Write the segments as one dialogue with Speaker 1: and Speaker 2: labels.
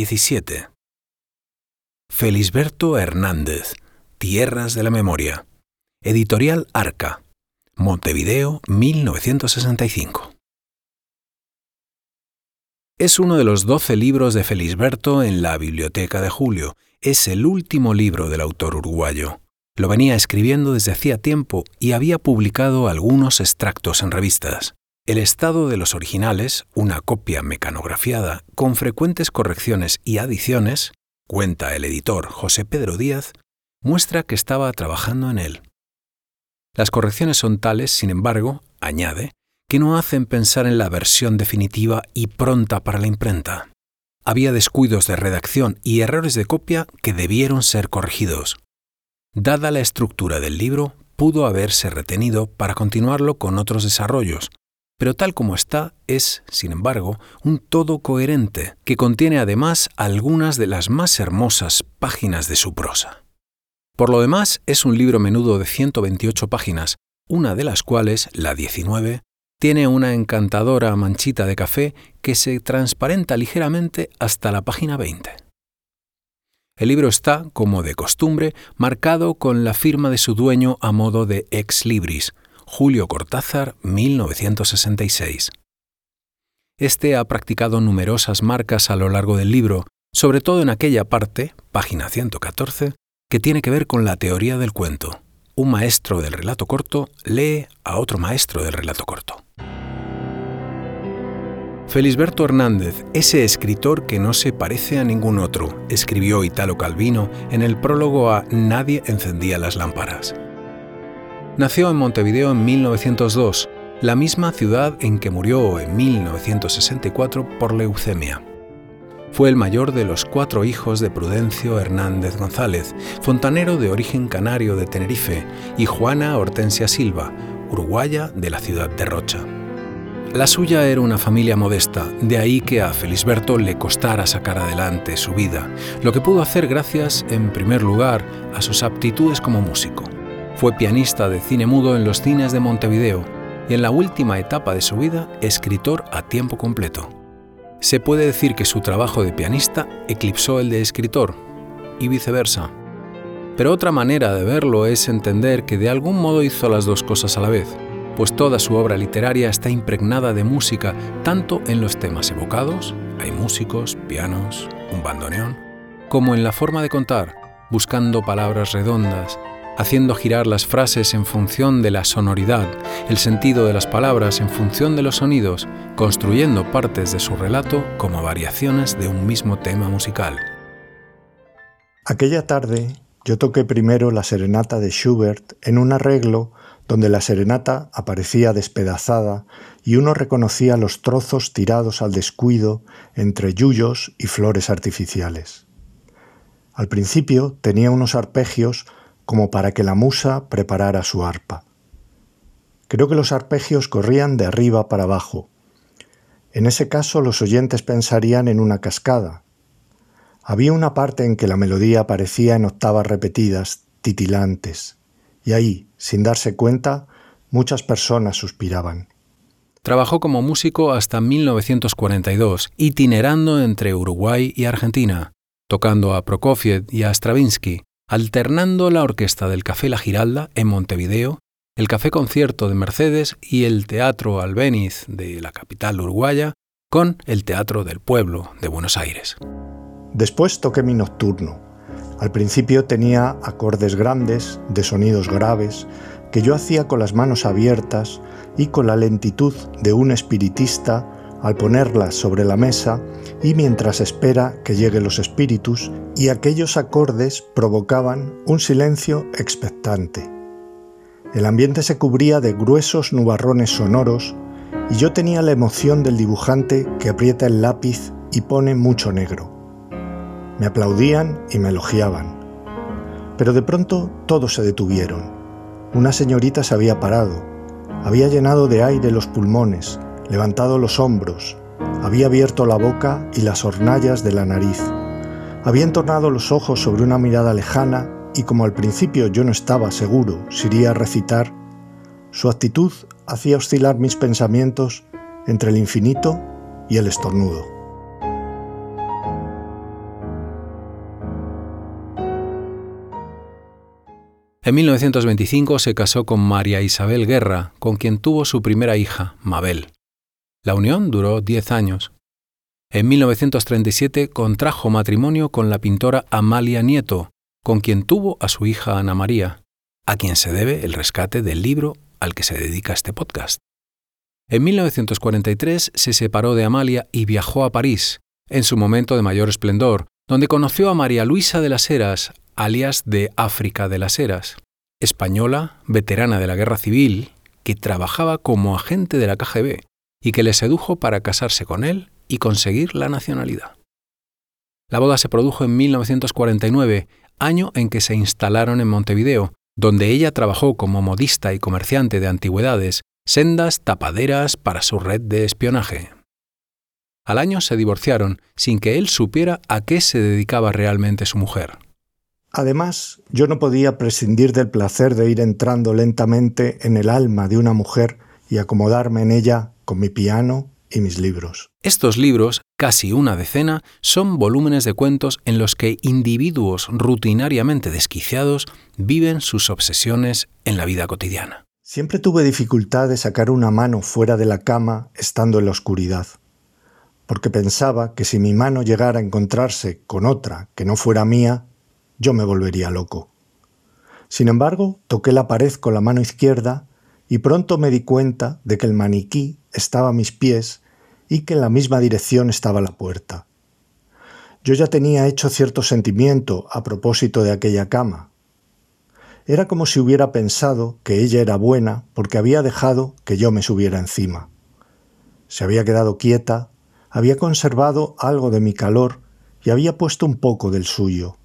Speaker 1: 17. Felisberto Hernández, Tierras de la Memoria. Editorial Arca. Montevideo, 1965. Es uno de los doce libros de Felisberto en la Biblioteca de Julio. Es el último libro del autor uruguayo. Lo venía escribiendo desde hacía tiempo y había publicado algunos extractos en revistas. El estado de los originales, una copia mecanografiada con frecuentes correcciones y adiciones, cuenta el editor José Pedro Díaz, muestra que estaba trabajando en él. Las correcciones son tales, sin embargo, añade, que no hacen pensar en la versión definitiva y pronta para la imprenta. Había descuidos de redacción y errores de copia que debieron ser corregidos. Dada la estructura del libro, pudo haberse retenido para continuarlo con otros desarrollos, pero tal como está es, sin embargo, un todo coherente que contiene además algunas de las más hermosas páginas de su prosa. Por lo demás, es un libro menudo de 128 páginas, una de las cuales, la 19, tiene una encantadora manchita de café que se transparenta ligeramente hasta la página 20. El libro está, como de costumbre, marcado con la firma de su dueño a modo de ex libris, Julio Cortázar, 1966. Este ha practicado numerosas marcas a lo largo del libro, sobre todo en aquella parte, página 114, que tiene que ver con la teoría del cuento. Un maestro del relato corto lee a otro maestro del relato corto. Felisberto Hernández, ese escritor que no se parece a ningún otro, escribió Italo Calvino en el prólogo a Nadie encendía las lámparas. Nació en Montevideo en 1902, la misma ciudad en que murió en 1964 por leucemia. Fue el mayor de los cuatro hijos de Prudencio Hernández González, fontanero de origen canario de Tenerife, y Juana Hortensia Silva, uruguaya de la ciudad de Rocha. La suya era una familia modesta, de ahí que a Felisberto le costara sacar adelante su vida, lo que pudo hacer gracias, en primer lugar, a sus aptitudes como músico. Fue pianista de cine mudo en los cines de Montevideo y en la última etapa de su vida, escritor a tiempo completo. Se puede decir que su trabajo de pianista eclipsó el de escritor, y viceversa. Pero otra manera de verlo es entender que de algún modo hizo las dos cosas a la vez, pues toda su obra literaria está impregnada de música, tanto en los temas evocados, hay músicos, pianos, un bandoneón, como en la forma de contar, buscando palabras redondas, haciendo girar las frases en función de la sonoridad, el sentido de las palabras en función de los sonidos, construyendo partes de su relato como variaciones de un mismo tema musical.
Speaker 2: Aquella tarde yo toqué primero la serenata de Schubert en un arreglo donde la serenata aparecía despedazada y uno reconocía los trozos tirados al descuido entre yuyos y flores artificiales. Al principio tenía unos arpegios como para que la musa preparara su arpa. Creo que los arpegios corrían de arriba para abajo. En ese caso los oyentes pensarían en una cascada. Había una parte en que la melodía aparecía en octavas repetidas, titilantes, y ahí, sin darse cuenta, muchas personas suspiraban.
Speaker 1: Trabajó como músico hasta 1942, itinerando entre Uruguay y Argentina, tocando a Prokofiev y a Stravinsky, alternando la orquesta del Café La Giralda en Montevideo, el Café Concierto de Mercedes y el Teatro Albéniz de la capital uruguaya con el Teatro del Pueblo de Buenos Aires.
Speaker 2: Después toqué mi nocturno. Al principio tenía acordes grandes, de sonidos graves, que yo hacía con las manos abiertas y con la lentitud de un espiritista al ponerlas sobre la mesa y mientras espera que lleguen los espíritus, y aquellos acordes provocaban un silencio expectante. El ambiente se cubría de gruesos nubarrones sonoros y yo tenía la emoción del dibujante que aprieta el lápiz y pone mucho negro. Me aplaudían y me elogiaban. Pero de pronto todos se detuvieron. Una señorita se había parado, había llenado de aire los pulmones, levantado los hombros, había abierto la boca y las hornallas de la nariz. Había entornado los ojos sobre una mirada lejana y como al principio yo no estaba seguro si iría a recitar, su actitud hacía oscilar mis pensamientos entre el infinito y el estornudo.
Speaker 1: En 1925 se casó con María Isabel Guerra, con quien tuvo su primera hija, Mabel. La unión duró 10 años. En 1937 contrajo matrimonio con la pintora Amalia Nieto, con quien tuvo a su hija Ana María, a quien se debe el rescate del libro al que se dedica este podcast. En 1943 se separó de Amalia y viajó a París, en su momento de mayor esplendor, donde conoció a María Luisa de las Heras, alias de África de las Heras, española, veterana de la Guerra Civil, que trabajaba como agente de la KGB y que le sedujo para casarse con él y conseguir la nacionalidad. La boda se produjo en 1949, año en que se instalaron en Montevideo, donde ella trabajó como modista y comerciante de antigüedades, sendas tapaderas para su red de espionaje. Al año se divorciaron sin que él supiera a qué se dedicaba realmente su mujer.
Speaker 2: Además, yo no podía prescindir del placer de ir entrando lentamente en el alma de una mujer y acomodarme en ella con mi piano y mis libros.
Speaker 1: Estos libros, casi una decena, son volúmenes de cuentos en los que individuos rutinariamente desquiciados viven sus obsesiones en la vida cotidiana.
Speaker 2: Siempre tuve dificultad de sacar una mano fuera de la cama estando en la oscuridad, porque pensaba que si mi mano llegara a encontrarse con otra que no fuera mía, yo me volvería loco. Sin embargo, toqué la pared con la mano izquierda y pronto me di cuenta de que el maniquí estaba a mis pies y que en la misma dirección estaba la puerta. Yo ya tenía hecho cierto sentimiento a propósito de aquella cama. Era como si hubiera pensado que ella era buena porque había dejado que yo me subiera encima. Se había quedado quieta, había conservado algo de mi calor y había puesto un poco del suyo.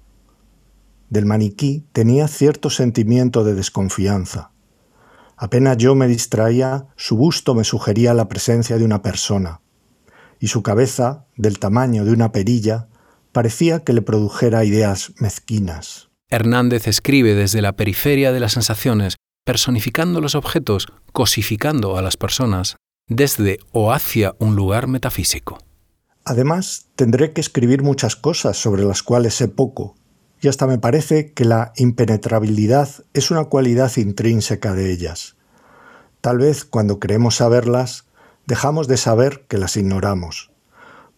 Speaker 2: Del maniquí tenía cierto sentimiento de desconfianza. Apenas yo me distraía, su busto me sugería la presencia de una persona, y su cabeza, del tamaño de una perilla, parecía que le produjera ideas mezquinas.
Speaker 1: Hernández escribe desde la periferia de las sensaciones, personificando los objetos, cosificando a las personas, desde o hacia un lugar metafísico.
Speaker 2: Además, tendré que escribir muchas cosas sobre las cuales sé poco, y hasta me parece que la impenetrabilidad es una cualidad intrínseca de ellas. Tal vez cuando creemos saberlas, dejamos de saber que las ignoramos,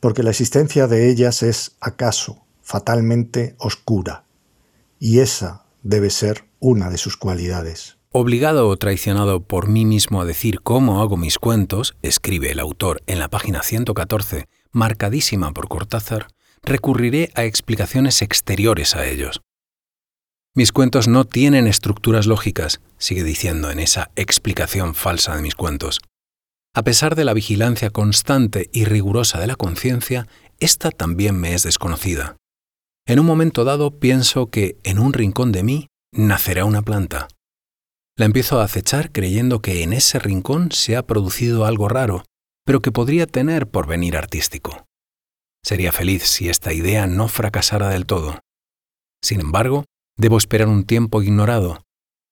Speaker 2: porque la existencia de ellas es, acaso, fatalmente oscura, y esa debe ser una de sus cualidades.
Speaker 1: Obligado o traicionado por mí mismo a decir cómo hago mis cuentos, escribe el autor en la página 114, marcadísima por Cortázar, recurriré a explicaciones exteriores a ellos. Mis cuentos no tienen estructuras lógicas, sigue diciendo en esa explicación falsa de mis cuentos. A pesar de la vigilancia constante y rigurosa de la conciencia, esta también me es desconocida. En un momento dado pienso que en un rincón de mí nacerá una planta. La empiezo a acechar creyendo que en ese rincón se ha producido algo raro, pero que podría tener porvenir artístico. Sería feliz si esta idea no fracasara del todo. Sin embargo, debo esperar un tiempo ignorado.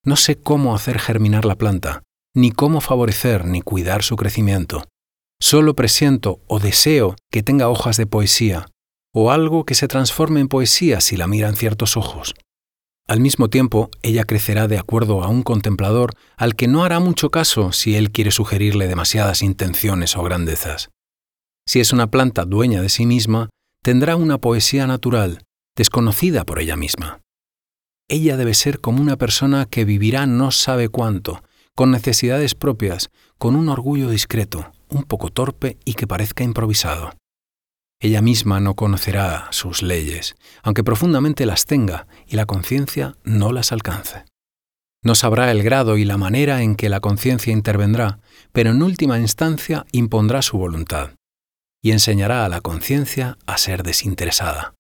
Speaker 1: No sé cómo hacer germinar la planta, ni cómo favorecer ni cuidar su crecimiento. Solo presiento o deseo que tenga hojas de poesía, o algo que se transforme en poesía si la miran ciertos ojos. Al mismo tiempo, ella crecerá de acuerdo a un contemplador al que no hará mucho caso si él quiere sugerirle demasiadas intenciones o grandezas. Si es una planta dueña de sí misma, tendrá una poesía natural, desconocida por ella misma. Ella debe ser como una persona que vivirá no sabe cuánto, con necesidades propias, con un orgullo discreto, un poco torpe y que parezca improvisado. Ella misma no conocerá sus leyes, aunque profundamente las tenga y la conciencia no las alcance. No sabrá el grado y la manera en que la conciencia intervendrá, pero en última instancia impondrá su voluntad y enseñará a la conciencia a ser desinteresada.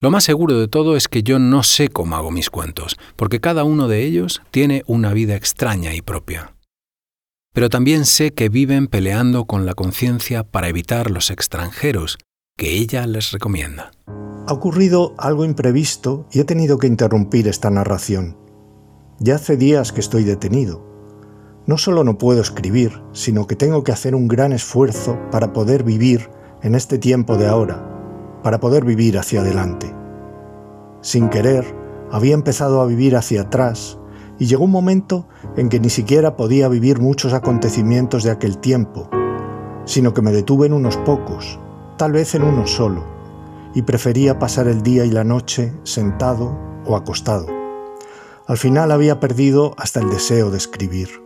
Speaker 1: Lo más seguro de todo es que yo no sé cómo hago mis cuentos, porque cada uno de ellos tiene una vida extraña y propia. Pero también sé que viven peleando con la conciencia para evitar los extranjeros que ella les recomienda.
Speaker 2: Ha ocurrido algo imprevisto y he tenido que interrumpir esta narración. Ya hace días que estoy detenido. No solo no puedo escribir, sino que tengo que hacer un gran esfuerzo para poder vivir en este tiempo de ahora, para poder vivir hacia adelante. Sin querer, había empezado a vivir hacia atrás y llegó un momento en que ni siquiera podía vivir muchos acontecimientos de aquel tiempo, sino que me detuve en unos pocos, tal vez en uno solo, y prefería pasar el día y la noche sentado o acostado. Al final había perdido hasta el deseo de escribir,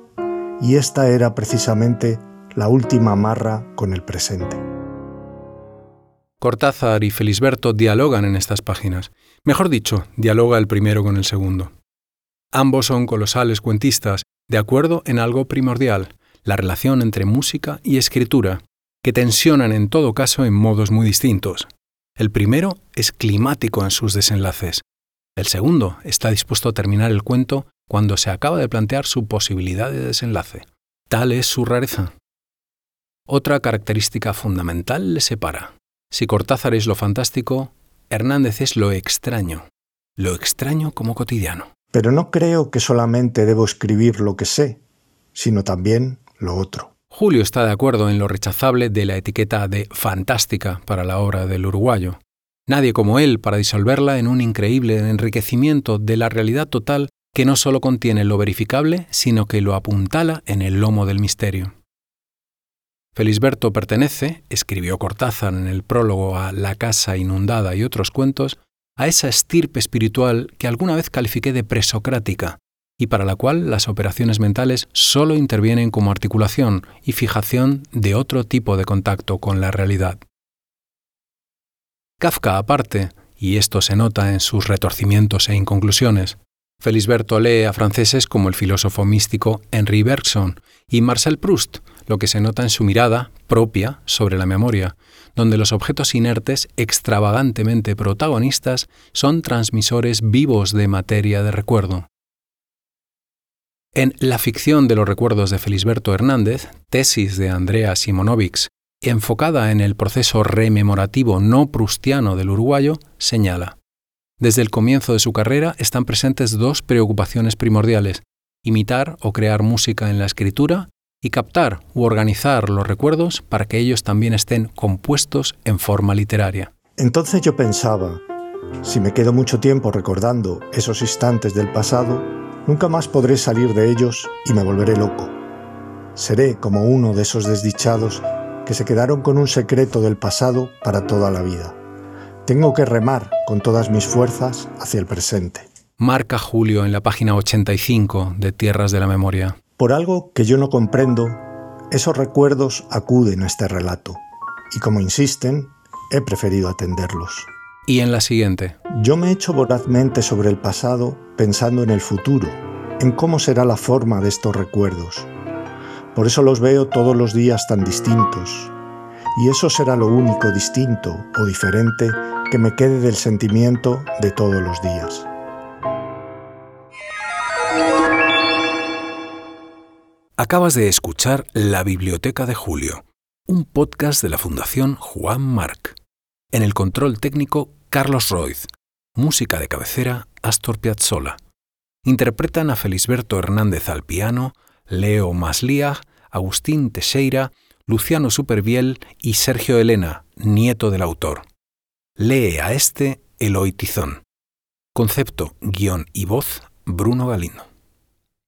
Speaker 2: y esta era precisamente la última amarra con el presente.
Speaker 1: Cortázar y Felisberto dialogan en estas páginas. Mejor dicho, dialoga el primero con el segundo. Ambos son colosales cuentistas, de acuerdo en algo primordial, la relación entre música y escritura, que tensionan en todo caso en modos muy distintos. El primero es climático en sus desenlaces. El segundo está dispuesto a terminar el cuento cuando se acaba de plantear su posibilidad de desenlace. Tal es su rareza. Otra característica fundamental le separa. Si Cortázar es lo fantástico, Hernández es lo extraño, lo extraño como cotidiano.
Speaker 2: Pero no creo que solamente debo escribir lo que sé, sino también lo otro.
Speaker 1: Julio está de acuerdo en lo rechazable de la etiqueta de fantástica para la obra del uruguayo. Nadie como él para disolverla en un increíble enriquecimiento de la realidad total que no solo contiene lo verificable, sino que lo apuntala en el lomo del misterio. Felisberto pertenece, escribió Cortázar en el prólogo a La casa inundada y otros cuentos, a esa estirpe espiritual que alguna vez califiqué de presocrática, y para la cual las operaciones mentales solo intervienen como articulación y fijación de otro tipo de contacto con la realidad. Kafka aparte, y esto se nota en sus retorcimientos e inconclusiones, Felisberto lee a franceses como el filósofo místico Henri Bergson y Marcel Proust, lo que se nota en su mirada propia sobre la memoria, donde los objetos inertes extravagantemente protagonistas son transmisores vivos de materia de recuerdo. En La ficción de los recuerdos de Felisberto Hernández, tesis de Andrea Simonovics, enfocada en el proceso rememorativo no prustiano del uruguayo, señala, Desde el comienzo de su carrera están presentes dos preocupaciones primordiales, imitar o crear música en la escritura y captar u organizar los recuerdos para que ellos también estén compuestos en forma literaria.
Speaker 2: Entonces yo pensaba, si me quedo mucho tiempo recordando esos instantes del pasado, Nunca más podré salir de ellos y me volveré loco. Seré como uno de esos desdichados que se quedaron con un secreto del pasado para toda la vida. Tengo que remar con todas mis fuerzas hacia el presente.
Speaker 1: Marca Julio en la página 85 de Tierras de la Memoria.
Speaker 2: Por algo que yo no comprendo, esos recuerdos acuden a este relato, y como insisten, he preferido atenderlos.
Speaker 1: Y en la siguiente.
Speaker 2: Yo me echo vorazmente sobre el pasado pensando en el futuro, en cómo será la forma de estos recuerdos. Por eso los veo todos los días tan distintos. Y eso será lo único distinto o diferente que me quede del sentimiento de todos los días.
Speaker 1: Acabas de escuchar La Biblioteca de Julio, un podcast de la Fundación Juan Marc. En el control técnico, Carlos Roiz. Música de cabecera, Astor Piazzolla. Interpretan a Felisberto Hernández al piano, Leo Masliag, Agustín Teixeira, Luciano Superviel y Sergio Elena, nieto del autor. Lee a este Eloy Tizón. Concepto, guion y voz, Bruno Galindo.